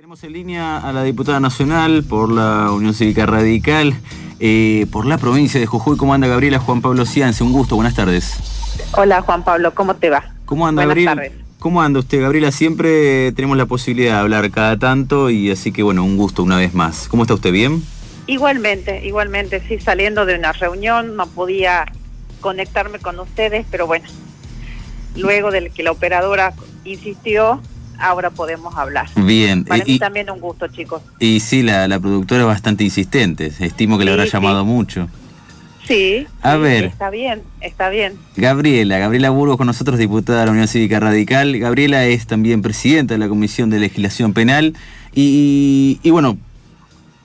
Tenemos en línea a la diputada nacional por la Unión Cívica Radical, eh, por la provincia de Jujuy. ¿Cómo anda Gabriela? Juan Pablo Ciance, un gusto, buenas tardes. Hola Juan Pablo, ¿cómo te va? ¿Cómo anda Buenas Gabriela? tardes. ¿Cómo anda usted, Gabriela? Siempre tenemos la posibilidad de hablar cada tanto y así que bueno, un gusto una vez más. ¿Cómo está usted? ¿Bien? Igualmente, igualmente, sí, saliendo de una reunión no podía conectarme con ustedes, pero bueno, luego de que la operadora insistió, ahora podemos hablar. Bien. Para eh, mí también un gusto, chicos. y sí, la, la productora es bastante insistente. Estimo que le habrá sí. llamado mucho. Sí, A sí, ver. Está bien, está bien. Gabriela, Gabriela Burgos con nosotros, diputada de la Unión Cívica Radical. Gabriela es también presidenta de la Comisión de Legislación Penal. Y, y bueno,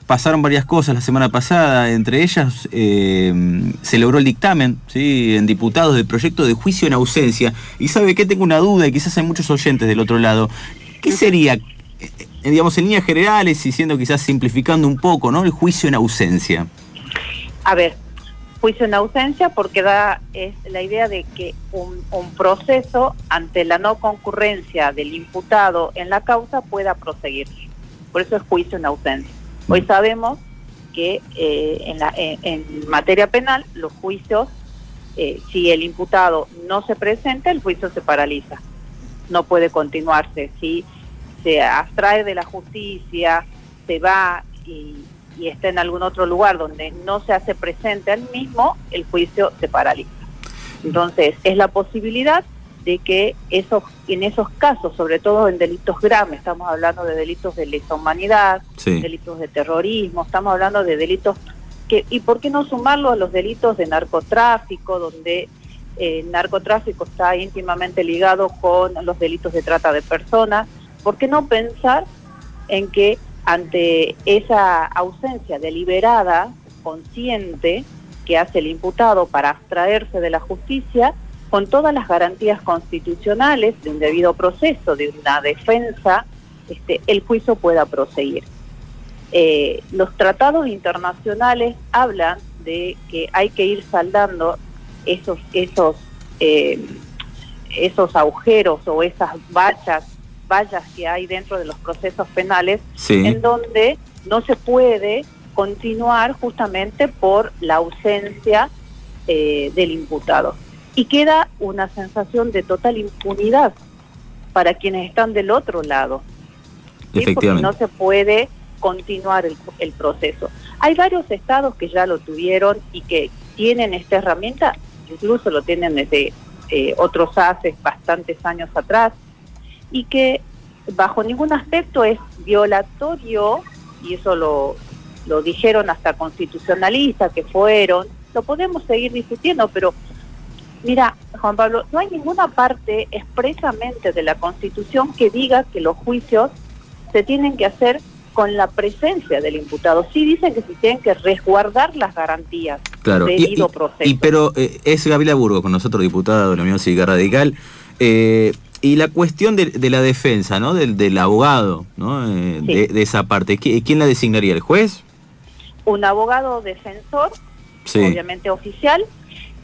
pasaron varias cosas la semana pasada, entre ellas eh, se logró el dictamen ¿sí? en diputados del proyecto de juicio en ausencia. Y sabe que tengo una duda y quizás hay muchos oyentes del otro lado. ¿Qué sería, eh, digamos, en líneas generales y siendo quizás simplificando un poco, ¿no? El juicio en ausencia. A ver, juicio en ausencia porque da es la idea de que un, un proceso ante la no concurrencia del imputado en la causa pueda proseguir. Por eso es juicio en ausencia. Hoy sabemos que eh, en, la, en, en materia penal los juicios, eh, si el imputado no se presenta, el juicio se paraliza. No puede continuarse. Si se abstrae de la justicia, se va y, y está en algún otro lugar donde no se hace presente al mismo, el juicio se paraliza. Entonces, es la posibilidad de que esos, en esos casos, sobre todo en delitos graves, estamos hablando de delitos de lesa humanidad, Sí. delitos de terrorismo, estamos hablando de delitos que, y por qué no sumarlo a los delitos de narcotráfico, donde eh, el narcotráfico está íntimamente ligado con los delitos de trata de personas, ¿por qué no pensar en que ante esa ausencia deliberada, consciente, que hace el imputado para abstraerse de la justicia, con todas las garantías constitucionales de un debido proceso, de una defensa, este, el juicio pueda proseguir. Eh, los tratados internacionales hablan de que hay que ir saldando esos, esos, eh, esos agujeros o esas vallas, vallas que hay dentro de los procesos penales Sí. en donde no se puede continuar justamente por la ausencia eh, del imputado. Y queda una sensación de total impunidad para quienes están del otro lado. ¿sí? Porque Efectivamente. no se puede continuar el, el proceso. Hay varios estados que ya lo tuvieron y que tienen esta herramienta, incluso lo tienen desde eh, otros hace bastantes años atrás, y que bajo ningún aspecto es violatorio, y eso lo, lo dijeron hasta constitucionalistas que fueron, lo podemos seguir discutiendo, pero mira, Juan Pablo, no hay ninguna parte expresamente de la Constitución que diga que los juicios se tienen que hacer con la presencia del imputado. Sí dicen que se tienen que resguardar las garantías Claro, y- proceso. y pero eh, es Gabriela Burgos con nosotros, diputada de la Unión Cívica Radical. eh, y la cuestión de, de la defensa, ¿no? Del, del abogado, ¿no? Eh, Sí. de, de esa parte. ¿Qui- ¿Quién la designaría? ¿El juez? Un abogado defensor Sí. obviamente oficial,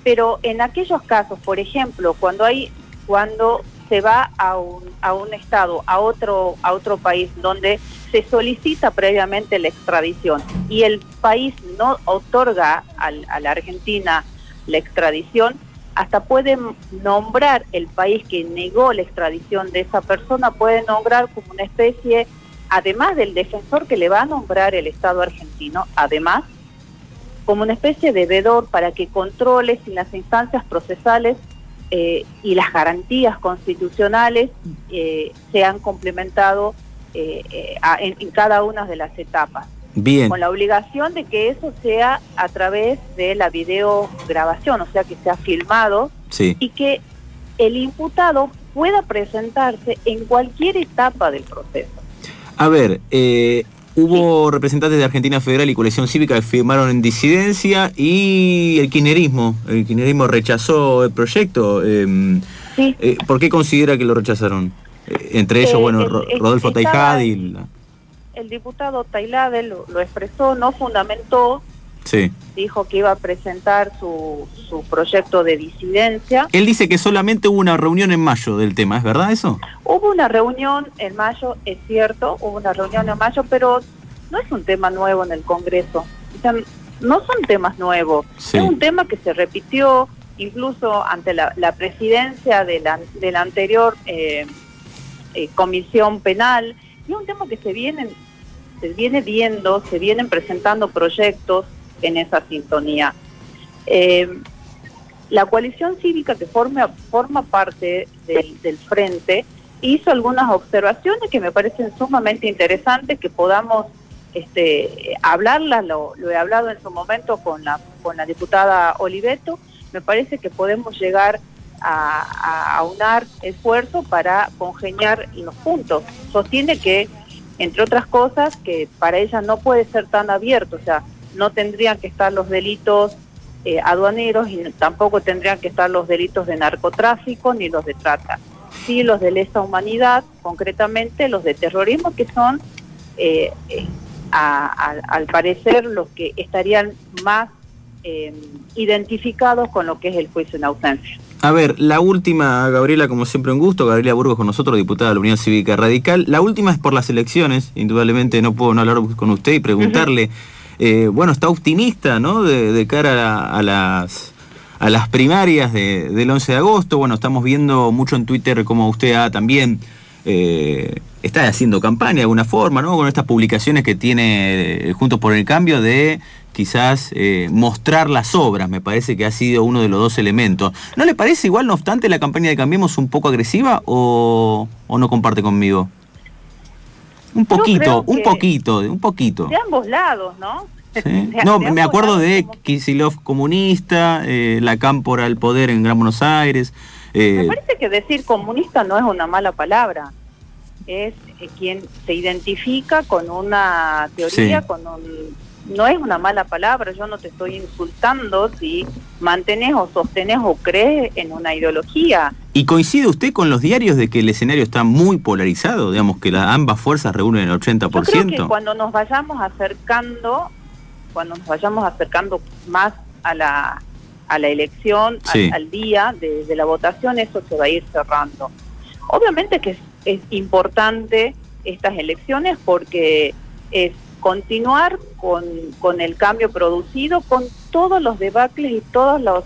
pero en aquellos casos, por ejemplo, cuando hay cuando se va a un, a un estado, a otro a otro país donde se solicita previamente la extradición y el país no otorga al- a la Argentina la extradición, hasta pueden nombrar el país que negó la extradición de esa persona, puede nombrar como una especie, además del defensor que le va a nombrar el Estado argentino, además como una especie de vedor para que controle si las instancias procesales eh, y las garantías constitucionales eh, se han complementado eh, eh, a- en, en cada una de las etapas, Bien. con la obligación de que eso sea a través de la videograbación, o sea, que sea filmado Sí. y que el imputado pueda presentarse en cualquier etapa del proceso. A ver, hubo representantes de Argentina Federal y Coalición Cívica que firmaron en disidencia y el kirchnerismo, el kirchnerismo rechazó el proyecto. eh, Sí, eh, ¿Por qué considera que lo rechazaron? Eh, entre ellos, Eh, bueno, el- Ro- el- Rodolfo estaba- Taijad y... la- el diputado Tailade lo, lo expresó, no fundamentó Sí. Dijo que iba a presentar su, su proyecto de disidencia. Él dice que solamente hubo una reunión en mayo del tema, ¿es verdad eso? Hubo una reunión en mayo, es cierto, hubo una reunión en mayo, pero no es un tema nuevo en el Congreso. O sea, no son temas nuevos. Sí. Es un tema que se repitió incluso ante la, la presidencia de la, de la anterior eh, eh, comisión penal. Y es un tema que se viene, se viene viendo, se vienen presentando proyectos en esa sintonía. Eh, la coalición cívica que forma, forma parte del, frente hizo algunas observaciones que me parecen sumamente interesantes que podamos este, hablarlas, lo, he hablado en su momento con la, con la diputada Oliveto, me parece que podemos llegar a, a, a unar esfuerzos para congeniar los puntos. Sostiene que, entre otras cosas, que para ella no puede ser tan abierto, o sea, no tendrían que estar los delitos eh, aduaneros y tampoco tendrían que estar los delitos de narcotráfico ni los de trata. Sí, los de lesa humanidad, concretamente los de terrorismo, que son, eh, eh, a, a, al parecer, los que estarían más eh, identificados con lo que es el juicio en ausencia. A ver, la última, Gabriela, como siempre un gusto, Gabriela Burgos con nosotros, diputada de la Unión Cívica Radical. La última es por las elecciones, indudablemente no puedo no hablar con usted y preguntarle, uh -huh. Eh, bueno, está optimista, ¿no? De, cara a, las primarias de, del 11 de agosto. Bueno, estamos viendo mucho en Twitter como usted también eh, está haciendo campaña de alguna forma, ¿no? Con estas publicaciones que tiene eh, Juntos por el Cambio de quizás mostrar las obras, me parece que ha sido uno de los dos elementos. ¿No le parece igual, no obstante, la campaña de Cambiemos un poco agresiva o no comparte conmigo? Un poquito, un poquito, un poquito. De ambos lados, ¿no? No, me acuerdo de Kisilov comunista, eh, la cámpora al poder en Gran Buenos Aires. Eh, me parece que decir comunista no es una mala palabra. Es eh, quien se identifica con una teoría, sí. con un no es una mala palabra, yo no te estoy insultando si mantenés o sostenés o crees en una ideología. ¿Y coincide usted con los diarios de que el escenario está muy polarizado? Digamos que la, ambas fuerzas reúnen el 80%. Yo creo que cuando nos vayamos acercando, cuando nos vayamos acercando más a la, a la elección, sí. al, al, día de, de, la votación, eso se va a ir cerrando. Obviamente que es, es importante estas elecciones porque es continuar con, con, el cambio producido, con todos los debacles y todos los,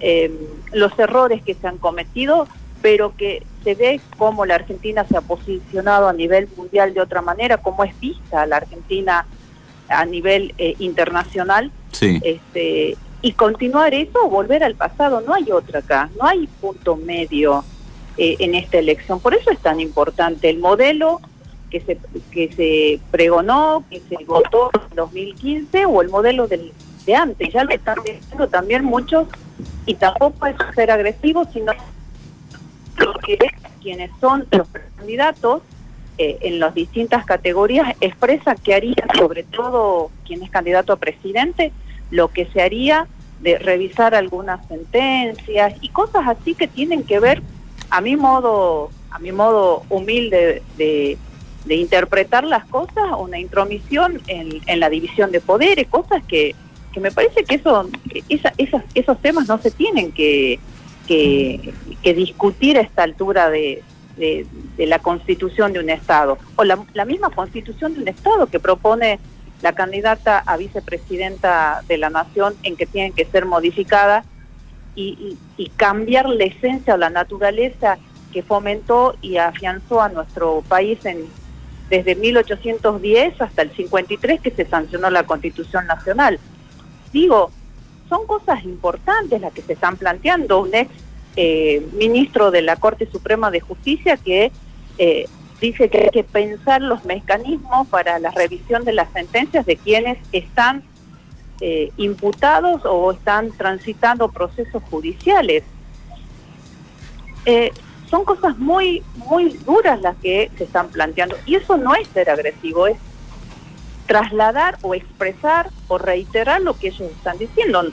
eh, los errores que se han cometido, pero que se ve cómo la Argentina se ha posicionado a nivel mundial de otra manera, cómo es vista la Argentina a nivel eh, internacional. Sí. Este, y continuar eso o volver al pasado, no hay otra acá, no hay punto medio eh, en esta elección. Por eso es tan importante el modelo que se, que se pregonó, que se votó en 2015 o el modelo del, de antes. Ya lo están diciendo también muchos y tampoco es ser agresivo, sino que quienes son los candidatos eh, en las distintas categorías expresa que haría, sobre todo quien es candidato a presidente, lo que se haría de revisar algunas sentencias y cosas así que tienen que ver, a mi modo, a mi modo humilde de, de interpretar las cosas, una intromisión en, en, la división de poderes, cosas que, que me parece que eso, esa, esas, esos temas no se tienen que, que, discutir a esta altura de, de, la constitución de un Estado, o la, misma constitución de un Estado que propone la candidata a vicepresidenta de la Nación en que tienen que ser modificadas y, y, y cambiar la esencia o la naturaleza que fomentó y afianzó a nuestro país en, desde 1810 hasta el 53 que se sancionó la Constitución Nacional. Digo, son cosas importantes las que se están planteando. Un ex eh, ministro de la Corte Suprema de Justicia que eh, dice que hay que pensar los mecanismos para la revisión de las sentencias de quienes están eh, imputados o están transitando procesos judiciales. Son cosas muy, muy duras las que se están planteando. Y eso no es ser agresivo, es trasladar o expresar o reiterar lo que ellos están diciendo.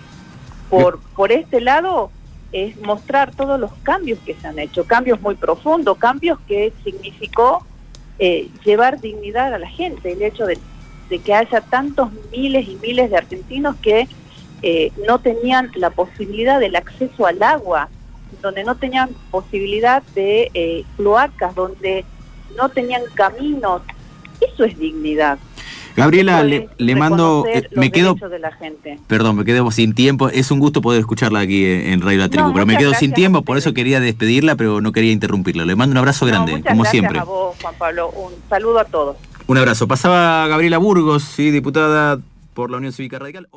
Por, por este lado es mostrar todos los cambios que se han hecho, cambios muy profundos, cambios que significó eh, llevar dignidad a la gente, el hecho de de que haya tantos miles y miles de argentinos que eh, no tenían la posibilidad del acceso al agua, donde no tenían posibilidad de eh, cloacas, donde no tenían caminos. Eso es dignidad. Gabriela, le, mando, eh, me quedo, de la gente. perdón, me quedo sin tiempo. Es un gusto poder escucharla aquí en Radio La Tribu, pero me quedo sin tiempo, por eso quería despedirla, pero no quería interrumpirla. Le mando un abrazo grande, como siempre. A vos, Juan Pablo. Un saludo a todos. Un abrazo. Pasaba Gabriela Burgos, sí, diputada por la Unión Cívica Radical.